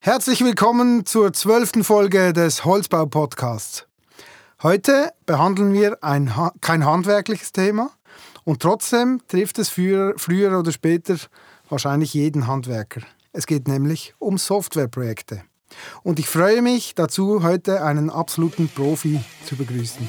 Herzlich willkommen zur zwölften Folge des Holzbau-Podcasts. Heute behandeln wir ein kein handwerkliches Thema und trotzdem trifft es früher, früher oder später wahrscheinlich jeden Handwerker. Es geht nämlich um Softwareprojekte. Und ich freue mich dazu, heute einen absoluten Profi zu begrüßen.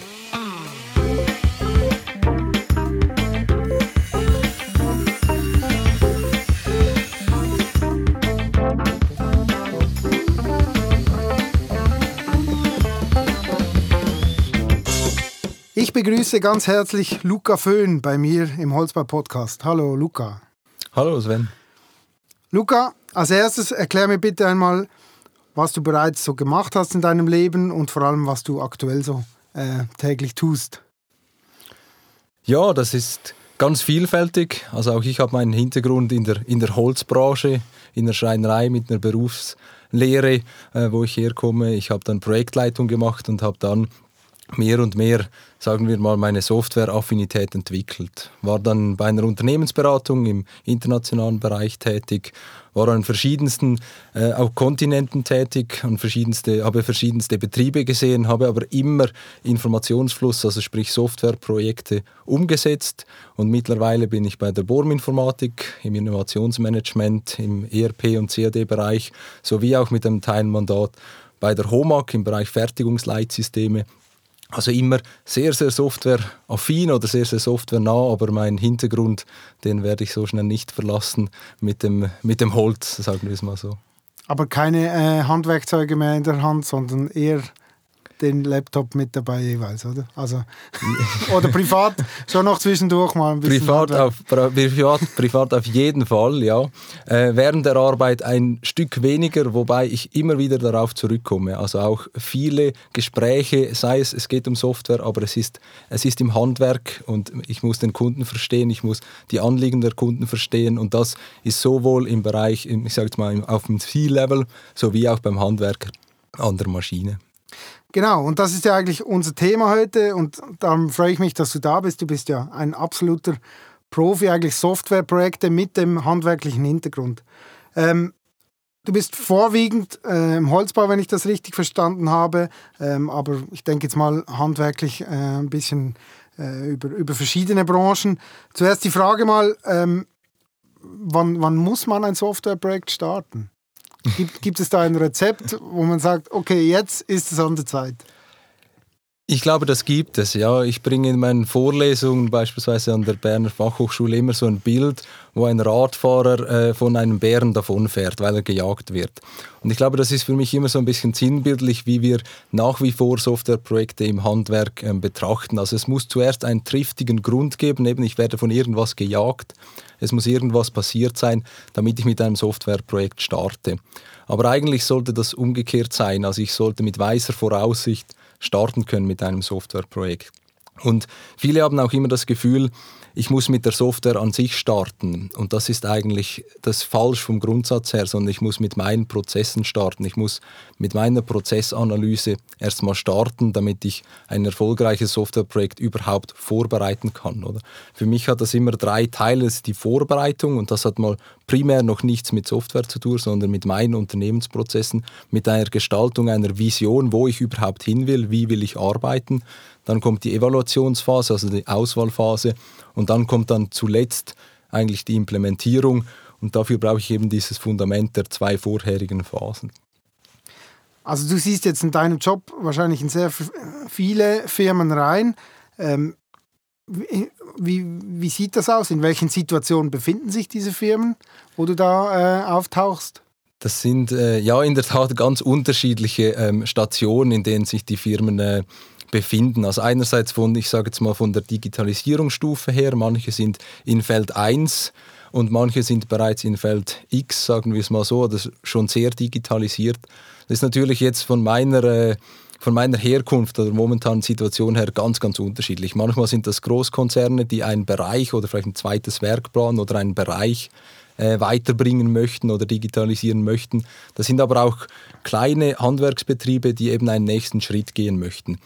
Ich begrüße ganz herzlich Luca Föhn bei mir im Holzbau-Podcast. Hallo Luca. Hallo Sven. Luca, als erstes erklär mir bitte einmal, was du bereits so gemacht hast in deinem Leben und vor allem, was du aktuell so äh, täglich tust. Ja, das ist ganz vielfältig. Also auch ich habe meinen Hintergrund in der, in der Holzbranche, in der Schreinerei mit einer Berufslehre, äh, wo ich herkomme. Ich habe dann Projektleitung gemacht und habe dann mehr und mehr, sagen wir mal, meine Software-Affinität entwickelt. War dann bei einer Unternehmensberatung im internationalen Bereich tätig, war an verschiedensten äh, auch Kontinenten tätig, an verschiedenste, habe verschiedenste Betriebe gesehen, habe aber immer Informationsfluss, also sprich Softwareprojekte umgesetzt und mittlerweile bin ich bei der Borm-Informatik im Innovationsmanagement, im ERP- und CAD-Bereich sowie auch mit einem Teilmandat bei der HOMAG im Bereich Fertigungsleitsysteme also immer sehr, sehr softwareaffin oder sehr, sehr softwarenah, aber meinen Hintergrund, den werde ich so schnell nicht verlassen mit dem, mit dem Holz, sagen wir es mal so. Aber keine äh, Handwerkzeuge mehr in der Hand, sondern eher den Laptop mit dabei jeweils, oder? Also, oder privat schon noch zwischendurch mal ein bisschen. Privat auf, privat, privat auf jeden Fall, ja. Äh, während der Arbeit ein Stück weniger, wobei ich immer wieder darauf zurückkomme. Also auch viele Gespräche, sei es, es geht um Software, aber es ist, es ist im Handwerk und ich muss den Kunden verstehen, ich muss die Anliegen der Kunden verstehen und das ist sowohl im Bereich, ich sage jetzt mal, auf dem C-Level sowie auch beim Handwerker an der Maschine. Genau, und das ist ja eigentlich unser Thema heute und darum freue ich mich, dass du da bist. Du bist ja ein absoluter Profi, eigentlich Softwareprojekte mit dem handwerklichen Hintergrund. Ähm, du bist vorwiegend äh, im Holzbau, wenn ich das richtig verstanden habe, ähm, aber ich denke jetzt mal handwerklich äh, ein bisschen äh, über, über verschiedene Branchen. Zuerst die Frage mal, ähm, wann, wann muss man ein Softwareprojekt starten? Gibt, gibt es da ein Rezept, wo man sagt, okay, jetzt ist es an der Zeit? Ich glaube, das gibt es. Ja, ich bringe in meinen Vorlesungen beispielsweise an der Berner Fachhochschule immer so ein Bild, wo ein Radfahrer äh, von einem Bären davonfährt, weil er gejagt wird. Und ich glaube, das ist für mich immer so ein bisschen sinnbildlich, wie wir nach wie vor Softwareprojekte im Handwerk äh, betrachten. Also es muss zuerst einen triftigen Grund geben, eben ich werde von irgendwas gejagt. Es muss irgendwas passiert sein, damit ich mit einem Softwareprojekt starte. Aber eigentlich sollte das umgekehrt sein. Also ich sollte mit weiser Voraussicht starten können mit einem Softwareprojekt. Und viele haben auch immer das Gefühl, ich muss mit der Software an sich starten. Und das ist eigentlich das falsch vom Grundsatz her, sondern ich muss mit meinen Prozessen starten. Ich muss mit meiner Prozessanalyse erstmal starten, damit ich ein erfolgreiches Softwareprojekt überhaupt vorbereiten kann. Oder? Für mich hat das immer drei Teile. Das ist die Vorbereitung und das hat mal primär noch nichts mit Software zu tun, sondern mit meinen Unternehmensprozessen, mit einer Gestaltung einer Vision, wo ich überhaupt hin will, wie will ich arbeiten. Dann kommt die Evaluationsphase, also die Auswahlphase und dann kommt dann zuletzt eigentlich die Implementierung und dafür brauche ich eben dieses Fundament der zwei vorherigen Phasen. Also du siehst jetzt in deinem Job wahrscheinlich in sehr viele Firmen rein. Ähm, wie, wie, sieht das aus? In welchen Situationen befinden sich diese Firmen, wo du da äh, auftauchst? Das sind äh, ja in der Tat ganz unterschiedliche ähm, Stationen, in denen sich die Firmen äh, befinden. Also einerseits von, ich sage jetzt mal von der Digitalisierungsstufe her, manche sind in Feld 1 und manche sind bereits in Feld X, sagen wir es mal so, oder schon sehr digitalisiert. Das ist natürlich jetzt von meiner äh, von meiner Herkunft oder momentanen Situation her ganz, ganz unterschiedlich. Manchmal sind das Großkonzerne, die einen Bereich oder vielleicht ein zweites Werk planen oder einen Bereich äh, weiterbringen möchten oder digitalisieren möchten. Das sind aber auch kleine Handwerksbetriebe, die eben einen nächsten Schritt gehen möchten.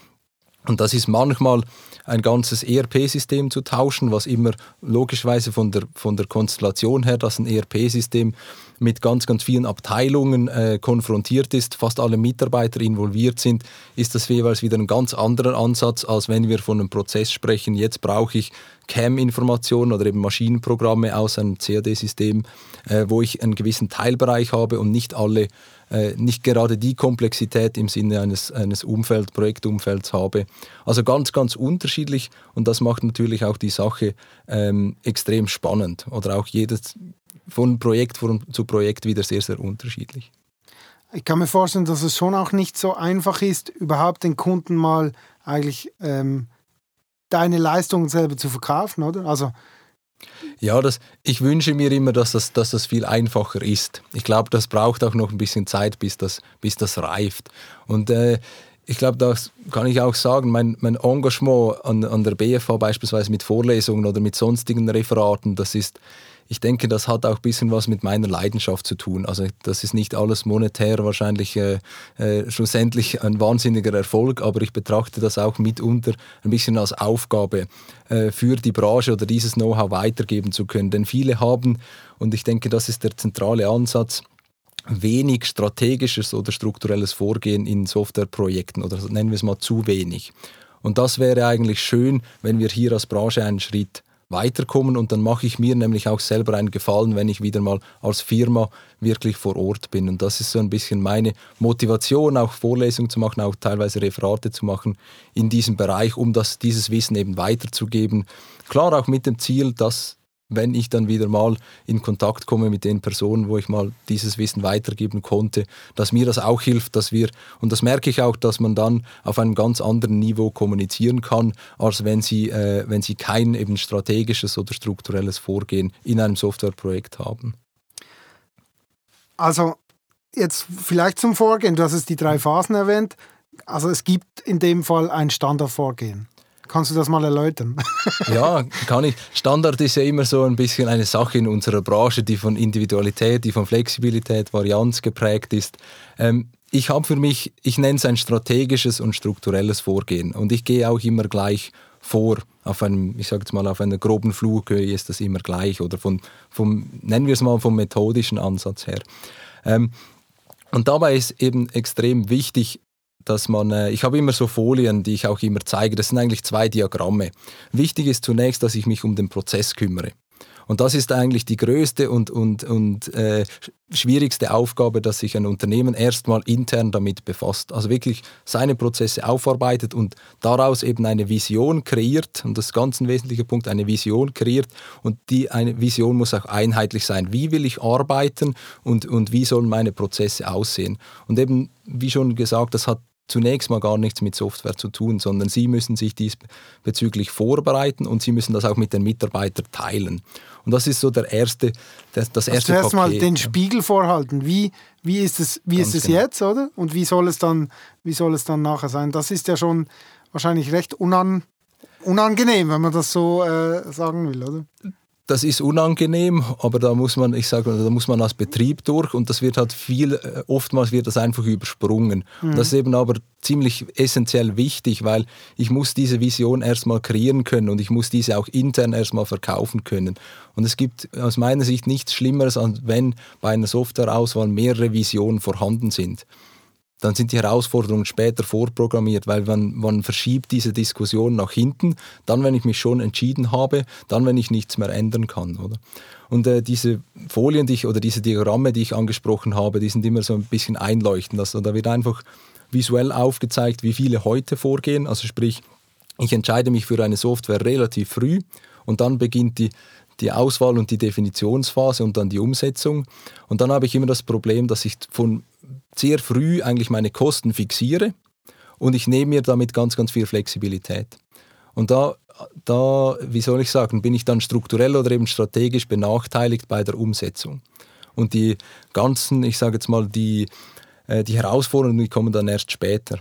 Und das ist manchmal ein ganzes ERP-System zu tauschen, was immer logischerweise von der, von der Konstellation her, dass ein ERP-System mit ganz, ganz vielen Abteilungen äh, konfrontiert ist, fast alle Mitarbeiter involviert sind, ist das jeweils wieder ein ganz anderer Ansatz, als wenn wir von einem Prozess sprechen. Jetzt brauche ich CAM-Informationen oder eben Maschinenprogramme aus einem CAD-System, äh, wo ich einen gewissen Teilbereich habe und nicht alle äh, nicht gerade die Komplexität im Sinne eines, eines Umfeld, Projektumfelds habe. Also ganz, ganz unterschiedlich und das macht natürlich auch die Sache ähm, extrem spannend oder auch jedes von Projekt zu Projekt wieder sehr, sehr unterschiedlich. Ich kann mir vorstellen, dass es schon auch nicht so einfach ist, überhaupt den Kunden mal eigentlich ähm, deine Leistungen selber zu verkaufen, oder? Also ja, das, ich wünsche mir immer, dass das, dass das viel einfacher ist. Ich glaube, das braucht auch noch ein bisschen Zeit, bis das, bis das reift. Und äh, ich glaube, das kann ich auch sagen, mein, mein Engagement an, an der BFH beispielsweise mit Vorlesungen oder mit sonstigen Referaten, das ist, ich denke, das hat auch ein bisschen was mit meiner Leidenschaft zu tun. Also das ist nicht alles monetär wahrscheinlich äh, äh, schlussendlich ein wahnsinniger Erfolg, aber ich betrachte das auch mitunter ein bisschen als Aufgabe äh, für die Branche oder dieses Know-how weitergeben zu können. Denn viele haben, und ich denke, das ist der zentrale Ansatz, wenig strategisches oder strukturelles Vorgehen in Softwareprojekten oder nennen wir es mal zu wenig. Und das wäre eigentlich schön, wenn wir hier als Branche einen Schritt weiterkommen und dann mache ich mir nämlich auch selber einen Gefallen, wenn ich wieder mal als Firma wirklich vor Ort bin. Und das ist so ein bisschen meine Motivation, auch Vorlesungen zu machen, auch teilweise Referate zu machen in diesem Bereich, um das, dieses Wissen eben weiterzugeben. Klar auch mit dem Ziel, dass wenn ich dann wieder mal in Kontakt komme mit den Personen, wo ich mal dieses Wissen weitergeben konnte, dass mir das auch hilft, dass wir, und das merke ich auch, dass man dann auf einem ganz anderen Niveau kommunizieren kann, als wenn sie, äh, wenn sie kein eben strategisches oder strukturelles Vorgehen in einem Softwareprojekt haben. Also jetzt vielleicht zum Vorgehen, du hast es die drei Phasen erwähnt. Also es gibt in dem Fall ein Standardvorgehen. Kannst du das mal erläutern? ja, kann ich. Standard ist ja immer so ein bisschen eine Sache in unserer Branche, die von Individualität, die von Flexibilität, Varianz geprägt ist. Ähm, ich habe für mich, ich nenne es ein strategisches und strukturelles Vorgehen. Und ich gehe auch immer gleich vor. Auf einem, ich sage jetzt mal, auf einer groben Flughöhe ist das immer gleich. Oder von, vom, nennen wir es mal vom methodischen Ansatz her. Ähm, und dabei ist eben extrem wichtig, dass man, äh, ich habe immer so Folien, die ich auch immer zeige. Das sind eigentlich zwei Diagramme. Wichtig ist zunächst, dass ich mich um den Prozess kümmere. Und das ist eigentlich die größte und, und, und äh, schwierigste Aufgabe, dass sich ein Unternehmen erstmal intern damit befasst. Also wirklich seine Prozesse aufarbeitet und daraus eben eine Vision kreiert. Und das ist ganz ein wesentlicher Punkt, eine Vision kreiert. Und die eine Vision muss auch einheitlich sein. Wie will ich arbeiten und, und wie sollen meine Prozesse aussehen? Und eben, wie schon gesagt, das hat zunächst mal gar nichts mit Software zu tun, sondern Sie müssen sich diesbezüglich vorbereiten und Sie müssen das auch mit den Mitarbeitern teilen. Und das ist so der erste, das, das erste also zuerst Paket. mal den Spiegel vorhalten. Wie, wie ist es, wie ist es genau. jetzt, oder? Und wie soll es dann, wie soll es dann nachher sein? Das ist ja schon wahrscheinlich recht unan, unangenehm, wenn man das so äh, sagen will, oder? Das ist unangenehm, aber da muss man, ich sage, da muss man als Betrieb durch und das wird halt viel, äh, oftmals wird das einfach übersprungen. Mhm. Das ist eben aber ziemlich essentiell wichtig, weil ich muss diese Vision erstmal kreieren können und ich muss diese auch intern erstmal verkaufen können. Und es gibt aus meiner Sicht nichts Schlimmeres, als wenn bei einer Softwareauswahl mehrere Visionen vorhanden sind dann sind die Herausforderungen später vorprogrammiert, weil man, man verschiebt diese Diskussion nach hinten, dann, wenn ich mich schon entschieden habe, dann, wenn ich nichts mehr ändern kann. Oder? Und äh, diese Folien die ich, oder diese Diagramme, die ich angesprochen habe, die sind immer so ein bisschen einleuchtend. Also da wird einfach visuell aufgezeigt, wie viele heute vorgehen. Also sprich, ich entscheide mich für eine Software relativ früh und dann beginnt die, die Auswahl und die Definitionsphase und dann die Umsetzung. Und dann habe ich immer das Problem, dass ich von sehr früh eigentlich meine Kosten fixiere und ich nehme mir damit ganz, ganz viel Flexibilität. Und da, da, wie soll ich sagen, bin ich dann strukturell oder eben strategisch benachteiligt bei der Umsetzung. Und die ganzen, ich sage jetzt mal, die, äh, die Herausforderungen, die kommen dann erst später.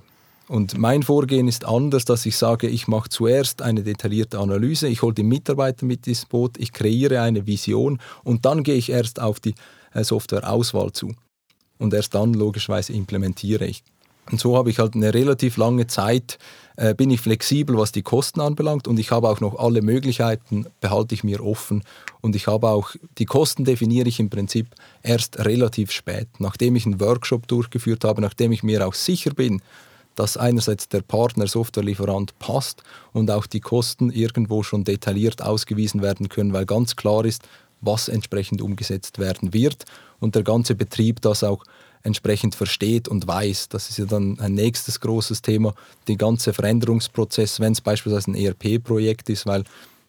Und mein Vorgehen ist anders, dass ich sage, ich mache zuerst eine detaillierte Analyse, ich hole die Mitarbeiter mit ins Boot, ich kreiere eine Vision und dann gehe ich erst auf die äh, Softwareauswahl zu und erst dann logischerweise implementiere ich. Und so habe ich halt eine relativ lange Zeit, äh, bin ich flexibel, was die Kosten anbelangt und ich habe auch noch alle Möglichkeiten, behalte ich mir offen. Und ich habe auch, die Kosten definiere ich im Prinzip erst relativ spät, nachdem ich einen Workshop durchgeführt habe, nachdem ich mir auch sicher bin, dass einerseits der Partner Softwarelieferant passt und auch die Kosten irgendwo schon detailliert ausgewiesen werden können, weil ganz klar ist, was entsprechend umgesetzt werden wird und der ganze Betrieb das auch entsprechend versteht und weiß. Das ist ja dann ein nächstes großes Thema, der ganze Veränderungsprozess, wenn es beispielsweise ein ERP-Projekt ist, weil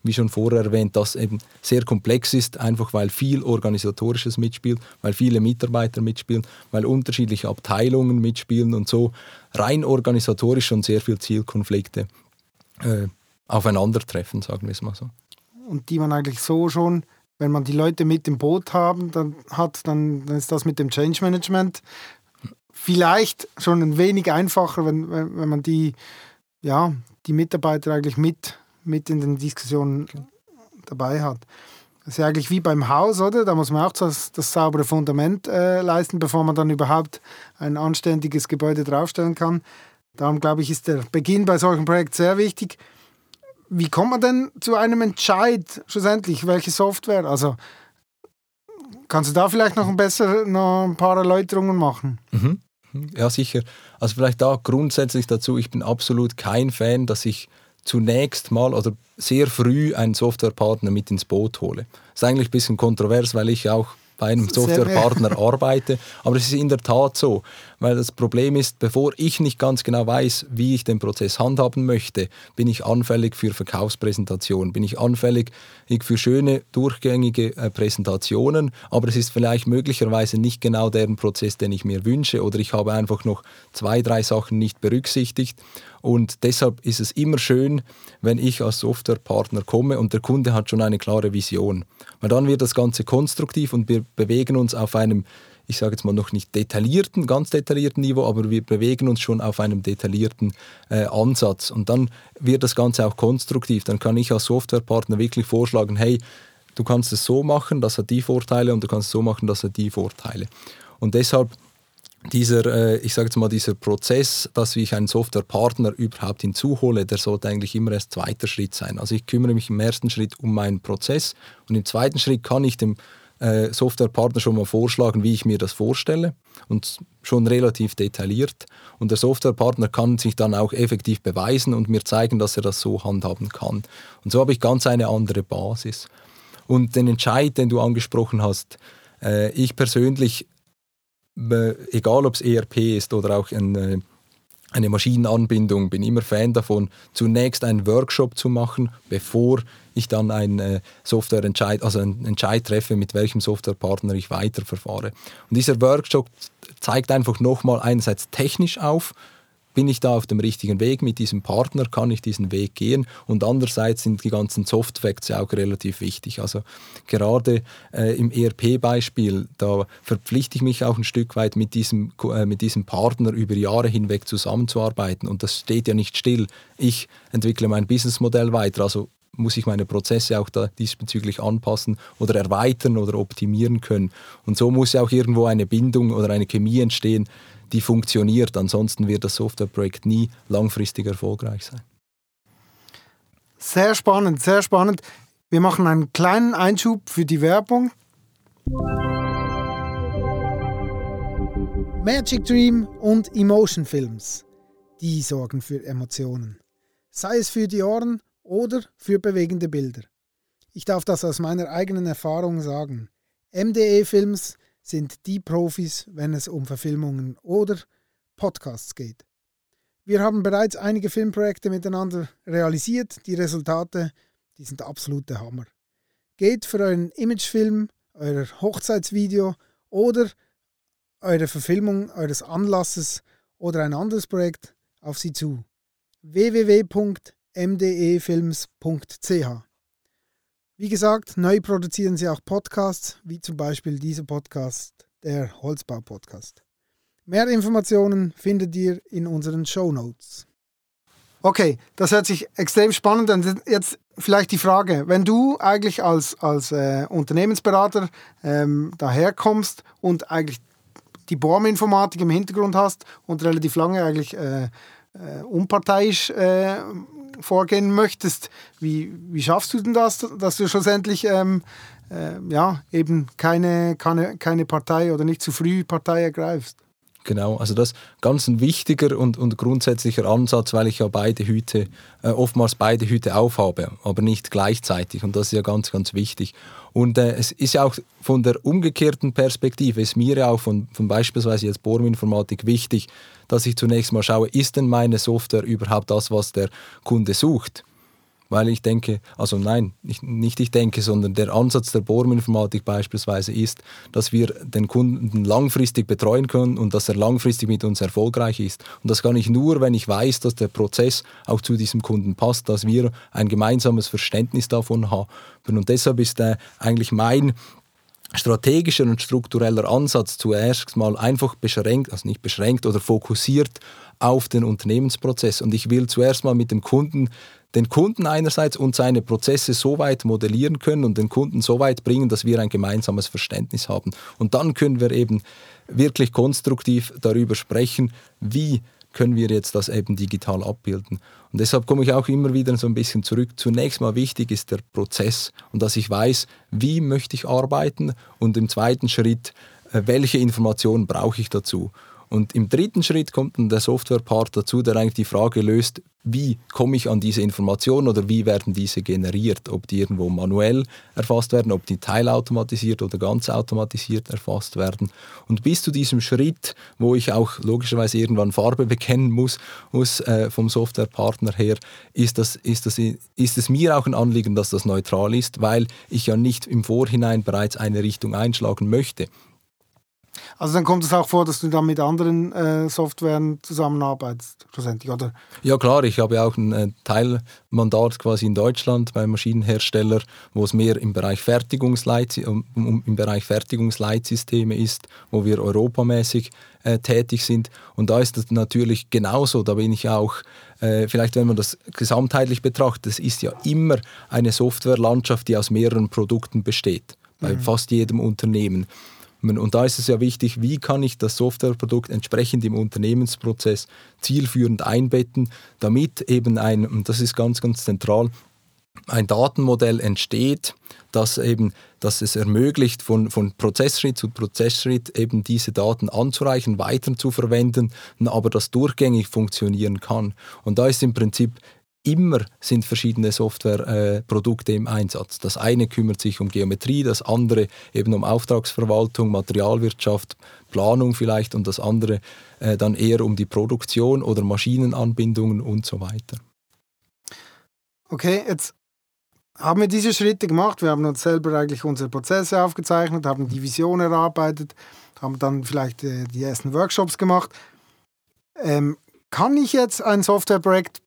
wie schon vorher erwähnt, das eben sehr komplex ist, einfach weil viel organisatorisches mitspielt, weil viele Mitarbeiter mitspielen, weil unterschiedliche Abteilungen mitspielen und so rein organisatorisch schon sehr viele Zielkonflikte äh, aufeinandertreffen, sagen wir es mal so. Und die man eigentlich so schon, wenn man die Leute mit im Boot haben, dann hat, dann, ist das mit dem Change Management vielleicht schon ein wenig einfacher, wenn, wenn, wenn man die, ja, die Mitarbeiter eigentlich mit mit in den Diskussionen dabei hat. Das ist ja eigentlich wie beim Haus, oder? Da muss man auch das, das saubere Fundament äh, leisten, bevor man dann überhaupt ein anständiges Gebäude draufstellen kann. Darum glaube ich, ist der Beginn bei solchen Projekten sehr wichtig. Wie kommt man denn zu einem Entscheid schlussendlich? Welche Software? Also kannst du da vielleicht noch ein, besser, noch ein paar Erläuterungen machen? Mhm. Ja, sicher. Also vielleicht da grundsätzlich dazu, ich bin absolut kein Fan, dass ich zunächst mal oder sehr früh einen Softwarepartner mit ins Boot hole. Das ist eigentlich ein bisschen kontrovers, weil ich auch bei einem Softwarepartner arbeite. Aber es ist in der Tat so, weil das Problem ist, bevor ich nicht ganz genau weiß, wie ich den Prozess handhaben möchte, bin ich anfällig für Verkaufspräsentationen, bin ich anfällig für schöne, durchgängige äh, Präsentationen, aber es ist vielleicht möglicherweise nicht genau deren Prozess, den ich mir wünsche oder ich habe einfach noch zwei, drei Sachen nicht berücksichtigt. Und deshalb ist es immer schön, wenn ich als Softwarepartner komme und der Kunde hat schon eine klare Vision. Weil dann wird das Ganze konstruktiv und wir bewegen uns auf einem, ich sage jetzt mal noch nicht detaillierten, ganz detaillierten Niveau, aber wir bewegen uns schon auf einem detaillierten äh, Ansatz. Und dann wird das Ganze auch konstruktiv. Dann kann ich als Softwarepartner wirklich vorschlagen, hey, du kannst es so machen, das hat die Vorteile und du kannst es so machen, das hat die Vorteile. Und deshalb dieser, äh, ich sage jetzt mal, dieser Prozess, dass ich einen Softwarepartner überhaupt hinzuhole, der sollte eigentlich immer erst zweiter Schritt sein. Also ich kümmere mich im ersten Schritt um meinen Prozess und im zweiten Schritt kann ich dem äh, Softwarepartner schon mal vorschlagen, wie ich mir das vorstelle und schon relativ detailliert. Und der Softwarepartner kann sich dann auch effektiv beweisen und mir zeigen, dass er das so handhaben kann. Und so habe ich ganz eine andere Basis. Und den Entscheid, den du angesprochen hast, äh, ich persönlich egal ob es ERP ist oder auch ein, eine Maschinenanbindung, bin immer Fan davon, zunächst einen Workshop zu machen, bevor ich dann einen äh, Softwareentscheid, also einen Entscheid treffe, mit welchem Softwarepartner ich weiterverfahre. Und dieser Workshop zeigt einfach nochmal einerseits technisch auf, bin ich da auf dem richtigen Weg mit diesem Partner, kann ich diesen Weg gehen und andererseits sind die ganzen Soft Facts ja auch relativ wichtig. Also gerade äh, im ERP-Beispiel, da verpflichte ich mich auch ein Stück weit mit diesem, äh, mit diesem Partner über Jahre hinweg zusammenzuarbeiten und das steht ja nicht still. Ich entwickle mein Businessmodell weiter, also muss ich meine Prozesse auch da diesbezüglich anpassen oder erweitern oder optimieren können. Und so muss ja auch irgendwo eine Bindung oder eine Chemie entstehen, die funktioniert. Ansonsten wird das Softwareprojekt nie langfristig erfolgreich sein. Sehr spannend, sehr spannend. Wir machen einen kleinen Einschub für die Werbung. Magic Dream und Emotion Films, die sorgen für Emotionen. Sei es für die Ohren oder für bewegende Bilder. Ich darf das aus meiner eigenen Erfahrung sagen. MDE Films sind die Profis, wenn es um Verfilmungen oder Podcasts geht. Wir haben bereits einige Filmprojekte miteinander realisiert. Die Resultate, die sind absolute Hammer. Geht für euren Imagefilm, euer Hochzeitsvideo oder eure Verfilmung eures Anlasses oder ein anderes Projekt auf sie zu. www.mdefilms.ch wie gesagt, neu produzieren sie auch Podcasts, wie zum Beispiel dieser Podcast, der Holzbau-Podcast. Mehr Informationen findet ihr in unseren Show Notes. Okay, das hört sich extrem spannend an. Jetzt vielleicht die Frage, wenn du eigentlich als, als äh, Unternehmensberater ähm, daherkommst und eigentlich die Bohrinformatik im Hintergrund hast und relativ lange eigentlich äh, äh, unparteiisch äh, vorgehen möchtest. Wie, wie schaffst du denn das, dass du schlussendlich ähm, äh, ja, eben keine, keine, keine Partei oder nicht zu früh Partei ergreifst? Genau, also das ist ganz ein wichtiger und, und grundsätzlicher Ansatz, weil ich ja beide Hüte, äh, oftmals beide Hüte aufhabe, aber nicht gleichzeitig. Und das ist ja ganz, ganz wichtig. Und äh, es ist ja auch von der umgekehrten Perspektive, ist mir ja auch von, von beispielsweise jetzt Bohrinformatik wichtig, dass ich zunächst mal schaue, ist denn meine Software überhaupt das, was der Kunde sucht? Weil ich denke, also nein, nicht, nicht ich denke, sondern der Ansatz der Bohrinformatik beispielsweise ist, dass wir den Kunden langfristig betreuen können und dass er langfristig mit uns erfolgreich ist. Und das kann ich nur, wenn ich weiß, dass der Prozess auch zu diesem Kunden passt, dass wir ein gemeinsames Verständnis davon haben. Und deshalb ist äh, eigentlich mein strategischer und struktureller Ansatz zuerst mal einfach beschränkt, also nicht beschränkt oder fokussiert auf den Unternehmensprozess. Und ich will zuerst mal mit dem Kunden den Kunden einerseits und seine Prozesse so weit modellieren können und den Kunden so weit bringen, dass wir ein gemeinsames Verständnis haben. Und dann können wir eben wirklich konstruktiv darüber sprechen, wie können wir jetzt das eben digital abbilden. Und deshalb komme ich auch immer wieder so ein bisschen zurück. Zunächst mal wichtig ist der Prozess und dass ich weiß, wie möchte ich arbeiten und im zweiten Schritt, äh, welche Informationen brauche ich dazu. Und im dritten Schritt kommt dann der Software-Part dazu, der eigentlich die Frage löst, wie komme ich an diese Informationen oder wie werden diese generiert, ob die irgendwo manuell erfasst werden, ob die teilautomatisiert oder ganz automatisiert erfasst werden. Und bis zu diesem Schritt, wo ich auch logischerweise irgendwann Farbe bekennen muss, muss äh, vom Softwarepartner her, ist, das, ist, das, ist es mir auch ein Anliegen, dass das neutral ist, weil ich ja nicht im Vorhinein bereits eine Richtung einschlagen möchte. Also dann kommt es auch vor, dass du dann mit anderen äh, Softwaren zusammenarbeitest, schlussendlich, oder? Ja klar, ich habe auch ein äh, Teilmandat quasi in Deutschland beim Maschinenhersteller, wo es mehr im Bereich, Fertigungsleit, um, um, im Bereich Fertigungsleitsysteme ist, wo wir europamäßig äh, tätig sind. Und da ist es natürlich genauso, da bin ich auch äh, vielleicht wenn man das gesamtheitlich betrachtet, es ist ja immer eine Softwarelandschaft, die aus mehreren Produkten besteht, bei mhm. fast jedem Unternehmen. Und da ist es ja wichtig, wie kann ich das Softwareprodukt entsprechend im Unternehmensprozess zielführend einbetten, damit eben ein, und das ist ganz, ganz zentral, ein Datenmodell entsteht, das eben, dass es ermöglicht, von, von Prozessschritt zu Prozessschritt eben diese Daten anzureichen, weiter zu verwenden, aber das durchgängig funktionieren kann. Und da ist im Prinzip immer sind verschiedene Softwareprodukte äh, im Einsatz. Das eine kümmert sich um Geometrie, das andere eben um Auftragsverwaltung, Materialwirtschaft, Planung vielleicht und das andere äh, dann eher um die Produktion oder Maschinenanbindungen und so weiter. Okay, jetzt haben wir diese Schritte gemacht. Wir haben uns selber eigentlich unsere Prozesse aufgezeichnet, haben die Vision erarbeitet, haben dann vielleicht äh, die ersten Workshops gemacht. Ähm, kann ich jetzt ein Softwareprojekt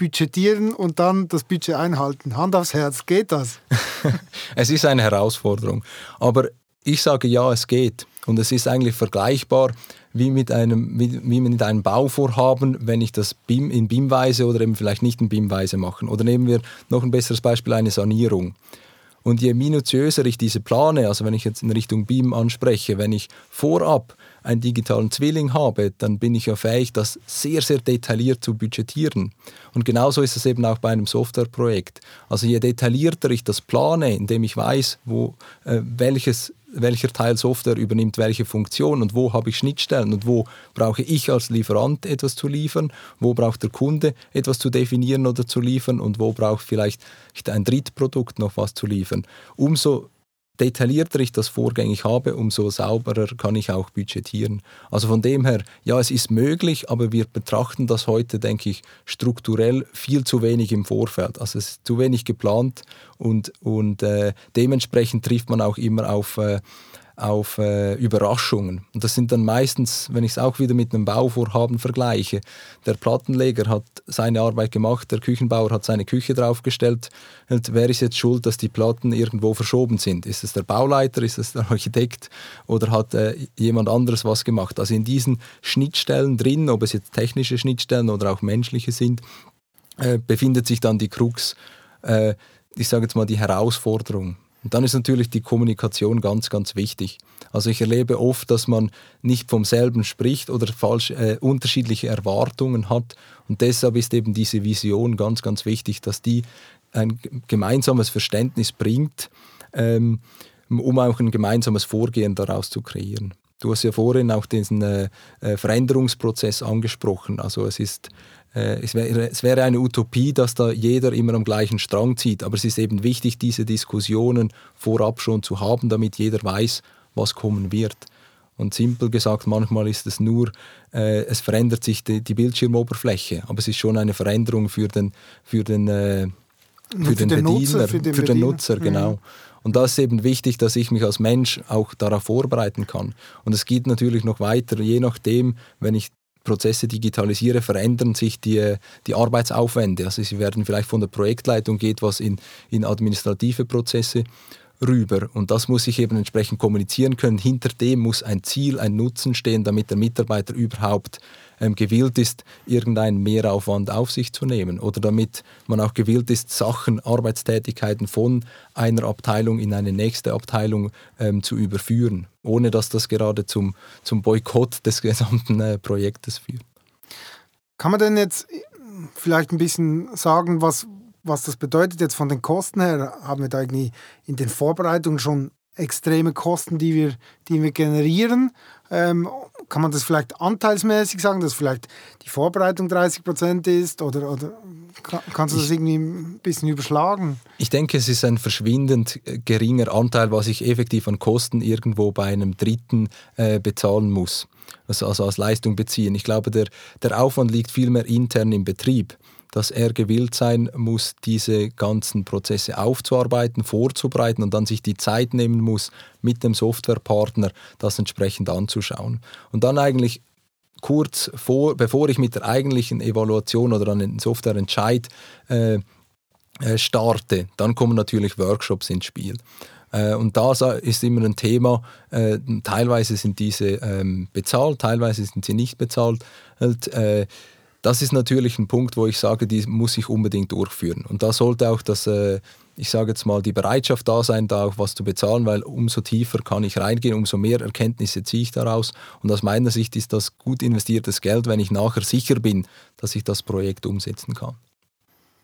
budgetieren und dann das Budget einhalten. Hand aufs Herz, geht das? es ist eine Herausforderung. Aber ich sage ja, es geht. Und es ist eigentlich vergleichbar wie mit einem, wie, wie mit einem Bauvorhaben, wenn ich das BIM in BIM-Weise oder eben vielleicht nicht in BIM-Weise mache. Oder nehmen wir noch ein besseres Beispiel, eine Sanierung. Und je minutiöser ich diese plane, also wenn ich jetzt in Richtung BIM anspreche, wenn ich vorab einen digitalen Zwilling habe, dann bin ich ja fähig, das sehr, sehr detailliert zu budgetieren. Und genauso ist es eben auch bei einem Softwareprojekt. Also je detaillierter ich das plane, indem ich weiß, wo, äh, welches, welcher Teil Software übernimmt welche Funktion und wo habe ich Schnittstellen und wo brauche ich als Lieferant etwas zu liefern, wo braucht der Kunde etwas zu definieren oder zu liefern und wo braucht vielleicht ein Drittprodukt noch was zu liefern. Umso detaillierter ich das vorgängig habe, umso sauberer kann ich auch budgetieren. Also von dem her, ja, es ist möglich, aber wir betrachten das heute, denke ich, strukturell viel zu wenig im Vorfeld. Also es ist zu wenig geplant und, und äh, dementsprechend trifft man auch immer auf äh, auf äh, Überraschungen. Und das sind dann meistens, wenn ich es auch wieder mit einem Bauvorhaben vergleiche, der Plattenleger hat seine Arbeit gemacht, der Küchenbauer hat seine Küche draufgestellt. Und wer ist jetzt schuld, dass die Platten irgendwo verschoben sind? Ist es der Bauleiter, ist es der Architekt oder hat äh, jemand anderes was gemacht? Also in diesen Schnittstellen drin, ob es jetzt technische Schnittstellen oder auch menschliche sind, äh, befindet sich dann die Krux, äh, ich sage jetzt mal die Herausforderung Und dann ist natürlich die Kommunikation ganz, ganz wichtig. Also ich erlebe oft, dass man nicht vom selben spricht oder falsch äh, unterschiedliche Erwartungen hat. Und deshalb ist eben diese Vision ganz, ganz wichtig, dass die ein gemeinsames Verständnis bringt, ähm, um auch ein gemeinsames Vorgehen daraus zu kreieren. Du hast ja vorhin auch diesen äh, äh Veränderungsprozess angesprochen. Also es ist es wäre, es wäre eine Utopie, dass da jeder immer am gleichen Strang zieht. Aber es ist eben wichtig, diese Diskussionen vorab schon zu haben, damit jeder weiß, was kommen wird. Und simpel gesagt, manchmal ist es nur, äh, es verändert sich die, die, Bildschirmoberfläche, aber es ist schon eine Veränderung für den, für den, äh, für, für den, den Bediener, Nutzer, für den, für den Nutzer, mhm. genau. Und da ist eben wichtig, dass ich mich als Mensch auch darauf vorbereiten kann. Und es geht natürlich noch weiter, je nachdem, wenn ich Prozesse digitalisiere, verändern sich die, die Arbeitsaufwände. Also sie werden vielleicht von der Projektleitung geht was in, in administrative Prozesse rüber. Und das muss ich eben entsprechend kommunizieren können. Hinter dem muss ein Ziel, ein Nutzen stehen, damit der Mitarbeiter überhaupt ähm, gewillt ist, irgendeinen Mehraufwand auf sich zu nehmen. Oder damit man auch gewillt ist, Sachen, Arbeitstätigkeiten von einer Abteilung in eine nächste Abteilung ähm, zu überführen, ohne dass das gerade zum, zum Boykott des gesamten äh, Projektes führt. Kann man denn jetzt vielleicht ein bisschen sagen, was, was das bedeutet jetzt von den Kosten her? Haben wir da irgendwie in den Vorbereitungen schon extreme Kosten, die wir, die wir generieren? Ähm, kann man das vielleicht anteilsmäßig sagen, dass vielleicht die Vorbereitung 30 Prozent ist? Oder, oder kannst du das irgendwie ein bisschen überschlagen? Ich denke, es ist ein verschwindend äh, geringer Anteil, was ich effektiv an Kosten irgendwo bei einem Dritten äh, bezahlen muss. Also, also als Leistung beziehen. Ich glaube, der, der Aufwand liegt vielmehr intern im Betrieb dass er gewillt sein muss, diese ganzen Prozesse aufzuarbeiten, vorzubereiten und dann sich die Zeit nehmen muss, mit dem Softwarepartner das entsprechend anzuschauen. Und dann eigentlich kurz vor, bevor ich mit der eigentlichen Evaluation oder an den Softwareentscheid äh, äh, starte, dann kommen natürlich Workshops ins Spiel. Äh, und da ist immer ein Thema, äh, teilweise sind diese ähm, bezahlt, teilweise sind sie nicht bezahlt. Das ist natürlich ein Punkt, wo ich sage, die muss ich unbedingt durchführen. Und da sollte auch das, äh, ich sage jetzt mal, die Bereitschaft da sein, da auch was zu bezahlen, weil umso tiefer kann ich reingehen, umso mehr Erkenntnisse ziehe ich daraus. Und aus meiner Sicht ist das gut investiertes Geld, wenn ich nachher sicher bin, dass ich das Projekt umsetzen kann.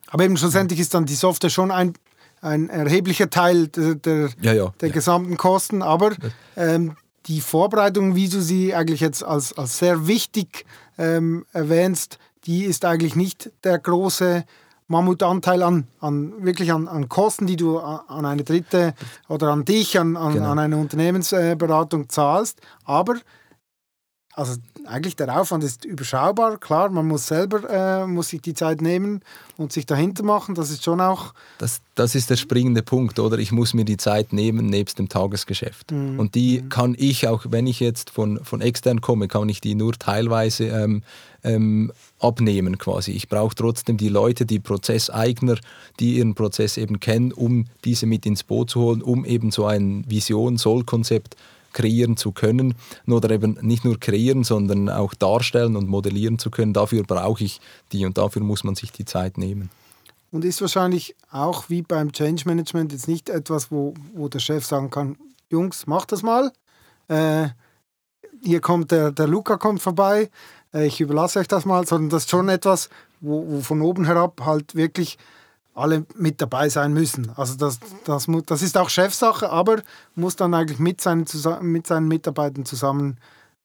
Aber eben schlussendlich ist dann die Software schon ein, ein erheblicher Teil der, der, ja, ja, der ja. gesamten Kosten, aber ähm, die Vorbereitung, wie du sie eigentlich jetzt als, als sehr wichtig ähm, erwähnst, die ist eigentlich nicht der große Mammutanteil an, an wirklich an, an Kosten, die du an eine dritte oder an dich, an, an, genau. an eine Unternehmensberatung zahlst. Aber also eigentlich der Aufwand ist überschaubar, klar, man muss selber äh, muss sich die Zeit nehmen und sich dahinter machen, das ist schon auch... Das, das ist der springende Punkt, oder? Ich muss mir die Zeit nehmen nebst dem Tagesgeschäft. Mhm. Und die mhm. kann ich auch, wenn ich jetzt von, von extern komme, kann ich die nur teilweise ähm, ähm, abnehmen quasi. Ich brauche trotzdem die Leute, die Prozesseigner, die ihren Prozess eben kennen, um diese mit ins Boot zu holen, um eben so ein Vision-Soll-Konzept kreieren zu können. Oder eben nicht nur kreieren, sondern auch darstellen und modellieren zu können. Dafür brauche ich die und dafür muss man sich die Zeit nehmen. Und ist wahrscheinlich auch wie beim Change Management jetzt nicht etwas, wo, wo der Chef sagen kann, Jungs, macht das mal. Äh, hier kommt der, der Luca kommt vorbei, äh, ich überlasse euch das mal, sondern das ist schon etwas, wo, wo von oben herab halt wirklich alle mit dabei sein müssen. Also das, das, das ist auch Chefsache, aber muss dann eigentlich mit seinen, mit seinen Mitarbeitern zusammen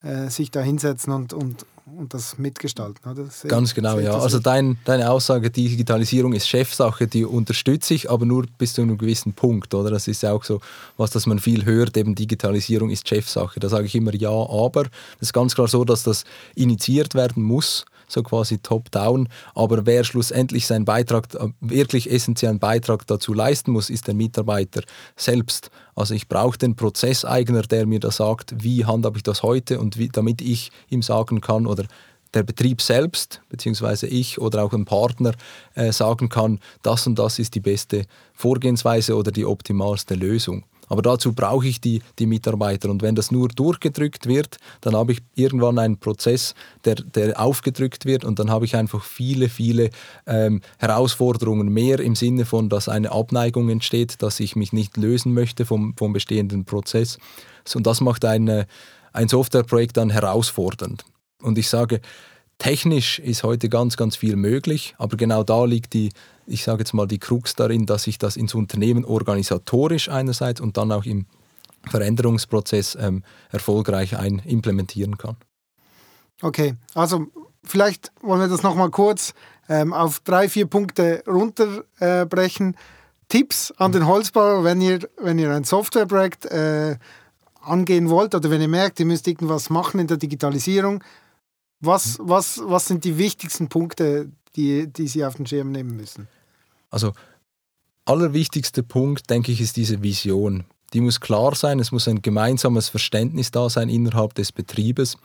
äh, sich da hinsetzen und, und, und das mitgestalten. Oder? Sehr, Ganz genau, ja. Also dein, deine Aussage, Digitalisierung ist Chefsache, die unterstütze ich, aber nur bis zu einem gewissen Punkt. Oder? Das ist ja auch so, was das man viel hört, eben Digitalisierung ist Chefsache. Da sage ich immer ja, aber. Es ist ganz klar so, dass das initiiert werden muss so quasi top-down. Aber wer schlussendlich seinen Beitrag, äh, wirklich essentiellen Beitrag dazu leisten muss, ist der Mitarbeiter selbst. Also ich brauche den Prozesseigner, der mir da sagt, wie handhabe ich das heute und wie, damit ich ihm sagen kann oder der Betrieb selbst, beziehungsweise ich oder auch ein Partner äh, sagen kann, das und das ist die beste Vorgehensweise oder die optimalste Lösung. Aber dazu brauche ich die, die Mitarbeiter. Und wenn das nur durchgedrückt wird, dann habe ich irgendwann einen Prozess, der, der aufgedrückt wird und dann habe ich einfach viele, viele ähm, Herausforderungen mehr im Sinne von, dass eine Abneigung entsteht, dass ich mich nicht lösen möchte vom, vom bestehenden Prozess. Und das macht eine, ein Softwareprojekt dann herausfordernd. Und ich sage, technisch ist heute ganz, ganz viel möglich, aber genau da liegt die, ich sage jetzt mal, die Krux darin, dass ich das ins Unternehmen organisatorisch einerseits und dann auch im Veränderungsprozess ähm, erfolgreich ein implementieren kann. Okay, also vielleicht wollen wir das nochmal kurz ähm, auf drei, vier Punkte runterbrechen. Äh, Tipps an den Holzbauer, wenn ihr, wenn ihr ein Softwareprojekt äh, angehen wollt oder wenn ihr merkt, ihr müsst irgendwas machen in der Digitalisierung, was, was, was sind die wichtigsten Punkte, die, die Sie auf den Schirm nehmen müssen? Also, allerwichtigster Punkt, denke ich, ist diese Vision. Die muss klar sein, es muss ein gemeinsames Verständnis da sein innerhalb des Betriebes.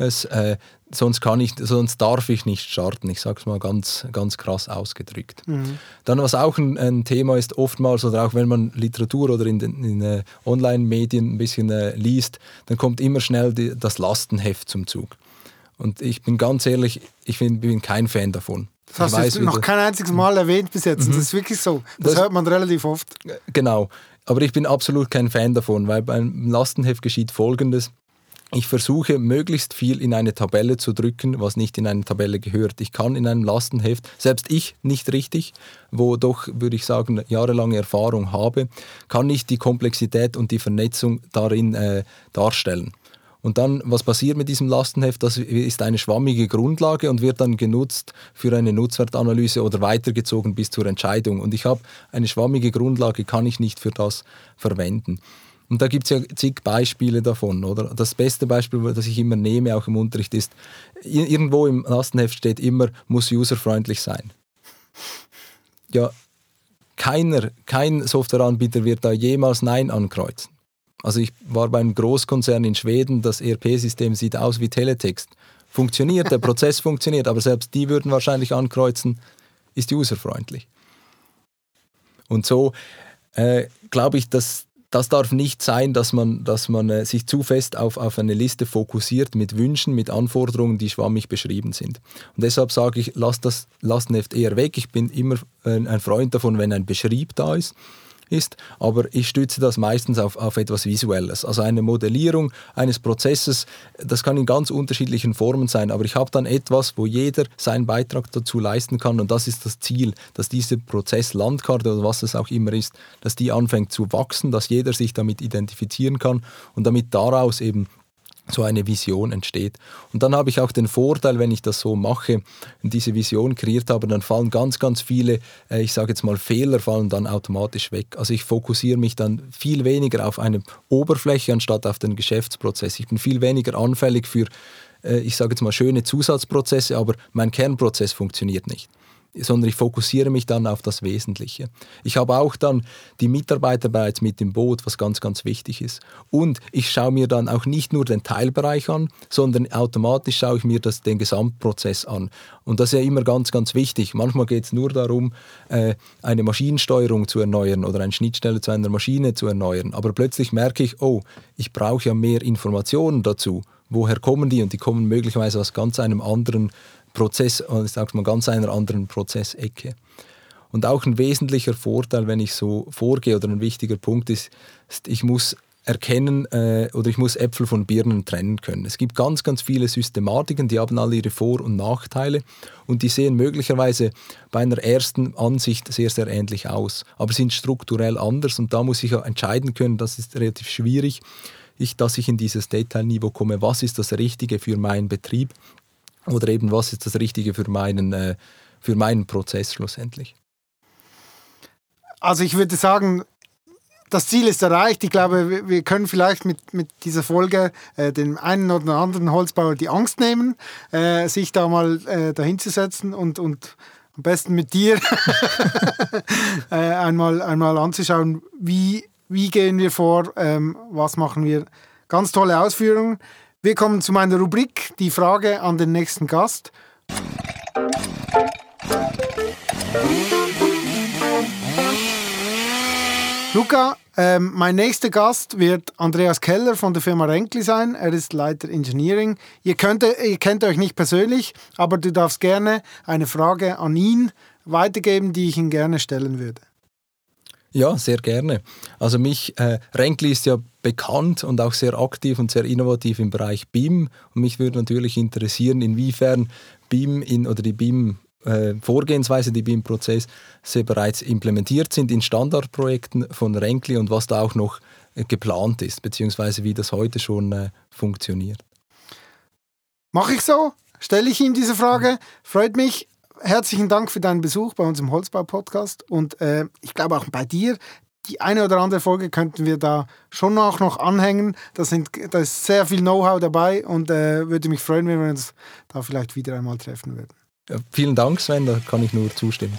Es, äh, sonst, kann ich, sonst darf ich nicht starten. Ich sage es mal ganz, ganz krass ausgedrückt. Mhm. Dann, was auch ein, ein, Thema ist, oftmals, oder auch wenn man Literatur oder in, den, in äh, Online-Medien ein bisschen äh, liest, dann kommt immer schnell die, das Lastenheft zum Zug. Und ich bin ganz ehrlich, ich bin, bin kein Fan davon. Das hast weiß, du noch kein einziges Mal erwähnt bis jetzt. Mhm. das ist wirklich so. Das, das, hört man relativ oft. Genau. Aber ich bin absolut kein Fan davon, weil beim Lastenheft geschieht Folgendes. Ich versuche möglichst viel in eine Tabelle zu drücken, was nicht in eine Tabelle gehört. Ich kann in einem Lastenheft, selbst ich nicht richtig, wo doch, würde ich sagen, jahrelange Erfahrung habe, kann nicht die Komplexität und die Vernetzung darin äh, darstellen. Und dann, was passiert mit diesem Lastenheft? Das ist eine schwammige Grundlage und wird dann genutzt für eine Nutzwertanalyse oder weitergezogen bis zur Entscheidung. Und ich habe eine schwammige Grundlage, kann ich nicht für das verwenden. Und da gibt es ja zig Beispiele davon, oder? Das beste Beispiel, das ich immer nehme, auch im Unterricht, ist, irgendwo im Lastenheft steht immer, muss userfreundlich sein. Ja, keiner, kein Softwareanbieter wird da jemals Nein ankreuzen. Also ich war beim Großkonzern in Schweden, das ERP-System sieht aus wie Teletext. Funktioniert, der Prozess funktioniert, aber selbst die würden wahrscheinlich ankreuzen, ist userfreundlich. Und so äh, glaube ich, dass das darf nicht sein, dass man, dass man äh, sich zu fest auf, auf eine Liste fokussiert mit Wünschen, mit Anforderungen, die schwammig beschrieben sind. Und deshalb sage ich, lasst das Lastenheft eher weg. Ich bin immer äh, ein Freund davon, wenn ein Beschrieb da ist ist, aber ich stütze das meistens auf, auf etwas Visuelles. Also eine Modellierung eines Prozesses, das kann in ganz unterschiedlichen Formen sein, aber ich habe dann etwas, wo jeder seinen Beitrag dazu leisten kann und das ist das Ziel, dass diese Prozesslandkarte oder was es auch immer ist, dass die anfängt zu wachsen, dass jeder sich damit identifizieren kann und damit daraus eben so eine Vision entsteht. Und dann habe ich auch den Vorteil, wenn ich das so mache und diese Vision kreiert habe, dann fallen ganz, ganz viele, äh, ich sage jetzt mal Fehler, fallen dann automatisch weg. Also ich fokussiere mich dann viel weniger auf eine Oberfläche anstatt auf den Geschäftsprozess. Ich bin viel weniger anfällig für, äh, ich sage jetzt mal, schöne Zusatzprozesse, aber mein Kernprozess funktioniert nicht sondern ich fokussiere mich dann auf das Wesentliche. Ich habe auch dann die Mitarbeiter bereits mit im Boot, was ganz, ganz wichtig ist. Und ich schaue mir dann auch nicht nur den Teilbereich an, sondern automatisch schaue ich mir das, den Gesamtprozess an. Und das ist ja immer ganz, ganz wichtig. Manchmal geht es nur darum, äh, eine Maschinensteuerung zu erneuern oder eine Schnittstelle zu einer Maschine zu erneuern. Aber plötzlich merke ich, oh, ich brauche ja mehr Informationen dazu. Woher kommen die? Und die kommen möglicherweise aus ganz einem anderen Prozess, äh, ich sage mal ganz einer anderen Prozessecke. Und auch ein wesentlicher Vorteil, wenn ich so vorgehe, oder ein wichtiger Punkt ist, ist ich muss erkennen äh, oder ich muss Äpfel von Birnen trennen können. Es gibt ganz, ganz viele Systematiken, die haben alle ihre Vor- und Nachteile und die sehen möglicherweise bei einer ersten Ansicht sehr, sehr ähnlich aus, aber sind strukturell anders und da muss ich entscheiden können, das ist relativ schwierig, ich, dass ich in dieses Detailniveau komme, was ist das Richtige für meinen Betrieb oder eben, was ist das Richtige für meinen, äh, für meinen Prozess schlussendlich? Also ich würde sagen, das Ziel ist erreicht. Ich glaube, wir können vielleicht mit, mit dieser Folge äh, dem einen oder anderen Holzbauer die Angst nehmen, äh, sich da mal äh, dahinzusetzen und, und am besten mit dir äh, einmal, einmal anzuschauen, wie, wie gehen wir vor, ähm, was machen wir. Ganz tolle Ausführungen. Wir kommen zu meiner Rubrik, die Frage an den nächsten Gast. Luca, Ähm, mein nächster Gast wird Andreas Keller von der Firma Renkli sein. Er ist Leiter Engineering. Ihr, könnt, ihr kennt euch nicht persönlich, aber du darfst gerne eine Frage an ihn weitergeben, die ich ihm gerne stellen würde. Ja, sehr gerne. Also mich, äh, Renkli ist ja bekannt und auch sehr aktiv und sehr innovativ im Bereich BIM. Und mich würde natürlich interessieren, inwiefern BIM in, oder die BIM äh, Vorgehensweise, die BIM-Prozesse bereits implementiert sind in Standardprojekten von Renkli und was da auch noch äh, geplant ist, beziehungsweise wie das heute schon äh, funktioniert. Mache ich so? Stelle ich ihm diese Frage? Freut mich. Herzlichen Dank für deinen Besuch bei uns im Holzbau-Podcast und äh, ich glaube auch bei dir. Die eine oder andere Folge könnten wir da schon auch noch anhängen. Da, sind, da ist sehr viel Know-how dabei und äh, würde mich freuen, wenn wir uns da vielleicht wieder einmal treffen würden. Ja, vielen Dank, Sven, da kann ich nur zustimmen.